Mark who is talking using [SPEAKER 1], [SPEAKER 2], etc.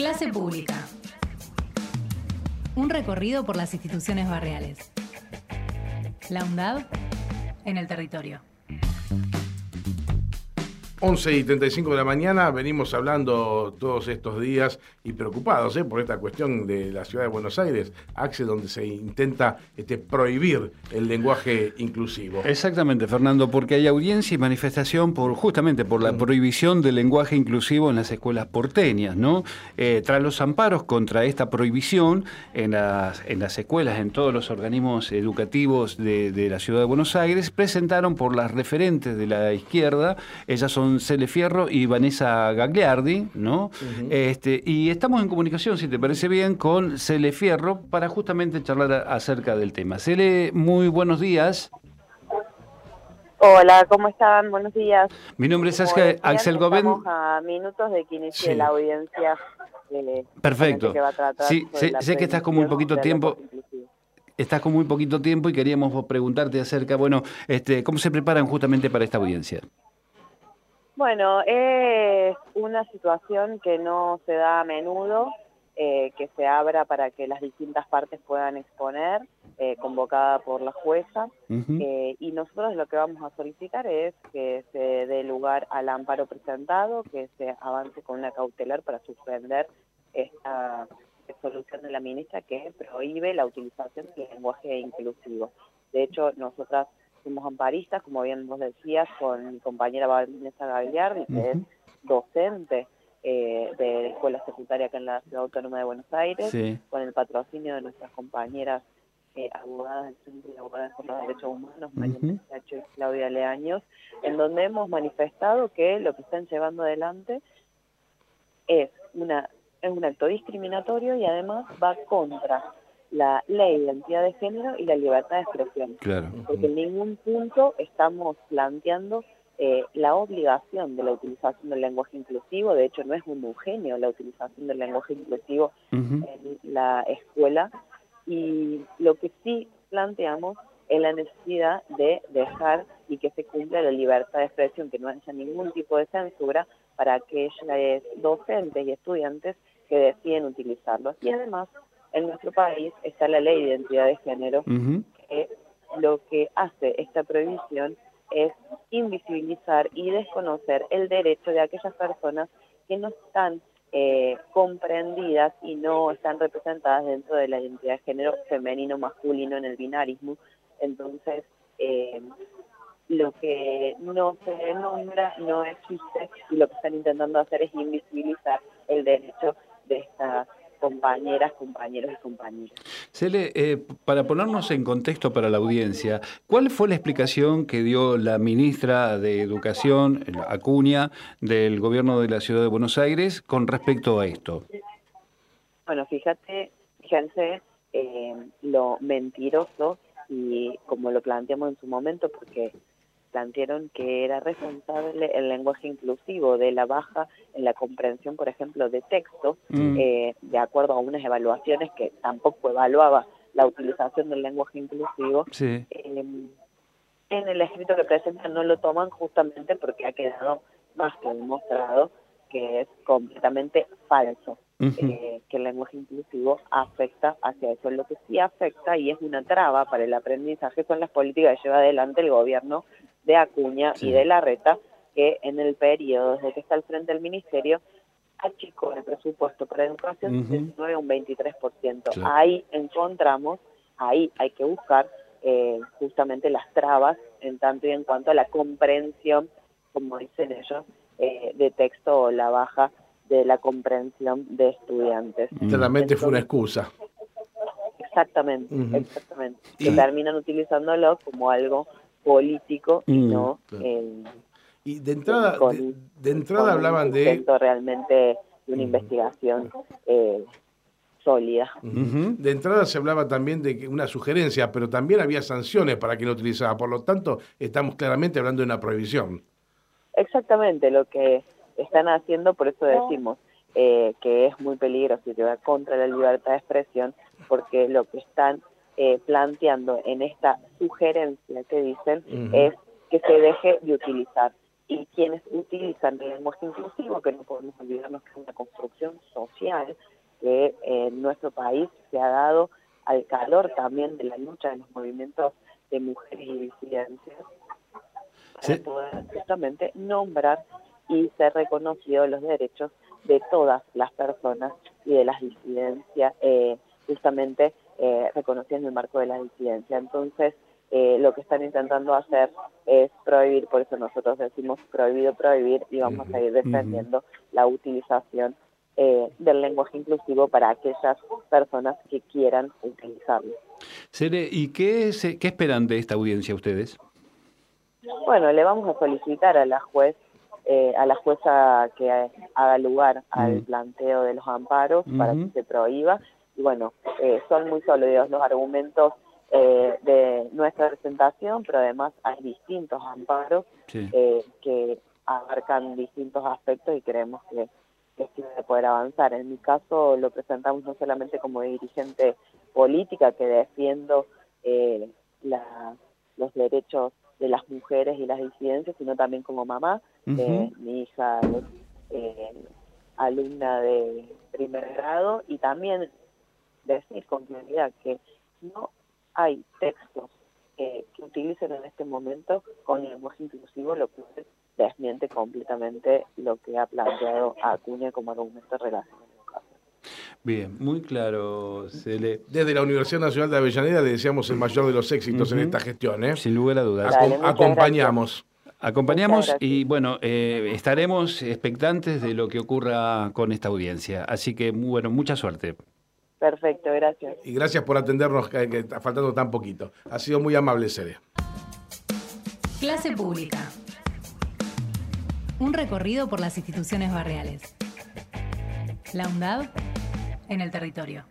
[SPEAKER 1] Clase pública. Un recorrido por las instituciones barriales. La UNDAD en el territorio.
[SPEAKER 2] 11 y 35 de la mañana venimos hablando todos estos días y preocupados ¿eh? por esta cuestión de la ciudad de Buenos Aires, Axe, donde se intenta este, prohibir el lenguaje inclusivo.
[SPEAKER 3] Exactamente, Fernando, porque hay audiencia y manifestación por justamente por la prohibición del lenguaje inclusivo en las escuelas porteñas, ¿no? Eh, tras los amparos contra esta prohibición en las, en las escuelas, en todos los organismos educativos de, de la ciudad de Buenos Aires, presentaron por las referentes de la izquierda, ellas son Cele Fierro y Vanessa Gagliardi, ¿no? este, y estamos en comunicación, si te parece bien, con Cele Fierro para justamente charlar acerca del tema. Cele, muy buenos días.
[SPEAKER 4] Hola, ¿cómo están? Buenos días.
[SPEAKER 3] Mi nombre es Axel Gómez.
[SPEAKER 4] Estamos a minutos de que inicie la audiencia.
[SPEAKER 3] Perfecto. sí, sé, que estás con muy poquito tiempo. Estás con muy poquito tiempo y queríamos preguntarte acerca, bueno, este, ¿cómo se preparan justamente para esta audiencia?
[SPEAKER 4] Bueno, es una situación que no se da a menudo, eh, que se abra para que las distintas partes puedan exponer, eh, convocada por la jueza. Eh, y nosotros lo que vamos a solicitar es que se dé lugar al amparo presentado, que se avance con una cautelar para suspender esta solución de la ministra que prohíbe la utilización del lenguaje inclusivo. De hecho, nosotras somos amparistas, como bien vos decías, con mi compañera Vanessa Gagliardi, que es docente eh, de escuela secundaria acá en la Ciudad Autónoma de Buenos Aires, con el patrocinio de nuestras compañeras eh, abogadas del Centro de Abogadas por los Derechos Humanos, María Sacho y Claudia Leaños, en donde hemos manifestado que lo que están llevando adelante es una es un acto discriminatorio y además va contra la ley de identidad de género y la libertad de expresión. Porque en ningún punto estamos planteando eh, la obligación de la utilización del lenguaje inclusivo, de hecho no es homogéneo la utilización del lenguaje inclusivo en la escuela, y lo que sí planteamos es la necesidad de dejar y que se cumpla la libertad de expresión, que no haya ningún tipo de censura para aquellos docentes y estudiantes que deciden utilizarlo. Y además en nuestro país está la ley de identidad de género, que lo que hace esta prohibición es invisibilizar y desconocer el derecho de aquellas personas que no están eh, comprendidas y no están representadas dentro de la identidad de género femenino masculino en el binarismo. Entonces, eh, lo que no se nombra no existe y lo que están intentando hacer es invisibilizar el derecho de estas compañeras, compañeros y compañeras.
[SPEAKER 3] Cele, eh, para ponernos en contexto para la audiencia, ¿cuál fue la explicación que dio la ministra de Educación, Acuña, del gobierno de la Ciudad de Buenos Aires con respecto a esto?
[SPEAKER 4] Bueno, fíjate, fíjense eh, lo mentiroso y como lo planteamos en su momento, porque plantearon que era responsable el lenguaje inclusivo de la baja en la comprensión, por ejemplo, de texto, mm. eh, de acuerdo a unas evaluaciones que tampoco evaluaba la utilización del lenguaje inclusivo. Eh, en el escrito que presentan no lo toman justamente porque ha quedado más que demostrado que es completamente falso. Eh, que el lenguaje inclusivo afecta hacia eso. Lo que sí afecta y es una traba para el aprendizaje son las políticas que lleva adelante el gobierno de Acuña y de Larreta, que en el periodo desde que está al frente del ministerio achicó el presupuesto para educación de 9 a un 23%. Ahí encontramos, ahí hay que buscar eh, justamente las trabas en tanto y en cuanto a la comprensión, como dicen ellos, eh, de texto o la baja de la comprensión de estudiantes.
[SPEAKER 2] Claramente fue una excusa.
[SPEAKER 4] Exactamente, exactamente. Que terminan utilizándolo como algo político y mm, no...
[SPEAKER 2] y de entrada, de, entrada hablaban de...
[SPEAKER 4] realmente de una investigación eh, sólida.
[SPEAKER 2] De entrada se hablaba también de una sugerencia, pero también había sanciones para quien lo utilizaba. Por lo tanto, estamos claramente hablando de una prohibición.
[SPEAKER 4] Exactamente, lo que están haciendo, por eso decimos eh, que es muy peligroso y que va contra la libertad de expresión, porque lo que están eh, planteando en esta sugerencia que dicen es que se deje de utilizar. y quienes utilizan el lenguaje inclusivo, que no podemos olvidarnos que es una construcción social que en nuestro país se ha dado al calor también de la lucha de los movimientos de mujeres y disidencias, para poder justamente nombrar y ser reconocidos los derechos de todas las personas y de las disidencias, eh, justamente eh, reconociendo el marco de la disidencia. Entonces, eh, lo que están intentando hacer es prohibir, por eso nosotros decimos prohibido prohibir y vamos a ir defendiendo la utilización eh, del lenguaje inclusivo para aquellas personas que quieran utilizarlo.
[SPEAKER 3] Sere, ¿y qué, qué esperan de esta audiencia ustedes?
[SPEAKER 4] Bueno, le vamos a solicitar a la juez eh, a la jueza que haga lugar al planteo de los amparos para que se prohíba. Y bueno, eh, son muy sólidos los argumentos eh, de nuestra presentación, pero además hay distintos amparos que abarcan distintos aspectos y creemos que, que sí se poder avanzar. En mi caso lo presentamos no solamente como dirigente política que defiendo la, los derechos de las mujeres y las disidencias, sino también como mamá. mi hija eh, alumna de primer grado y también decir con claridad que no hay textos que utilicen en este momento con lenguaje inclusivo, lo que desmiente completamente lo que ha planteado Acuña como argumento relacionado.
[SPEAKER 3] Bien, muy claro, Cele.
[SPEAKER 2] Desde la Universidad Nacional de Avellaneda le deseamos el mayor de los éxitos en esta gestión. ¿eh?
[SPEAKER 3] Sin lugar a dudas.
[SPEAKER 2] acompañamos.
[SPEAKER 3] Acompañamos y bueno, eh, estaremos expectantes de lo que ocurra con esta audiencia. Así que, bueno, mucha suerte.
[SPEAKER 4] Perfecto, gracias.
[SPEAKER 2] Y gracias por atendernos, que, está faltando tan poquito. Ha sido muy amable, Cele.
[SPEAKER 1] Clase pública. Un recorrido por las instituciones barriales. La UNDAD en el territorio.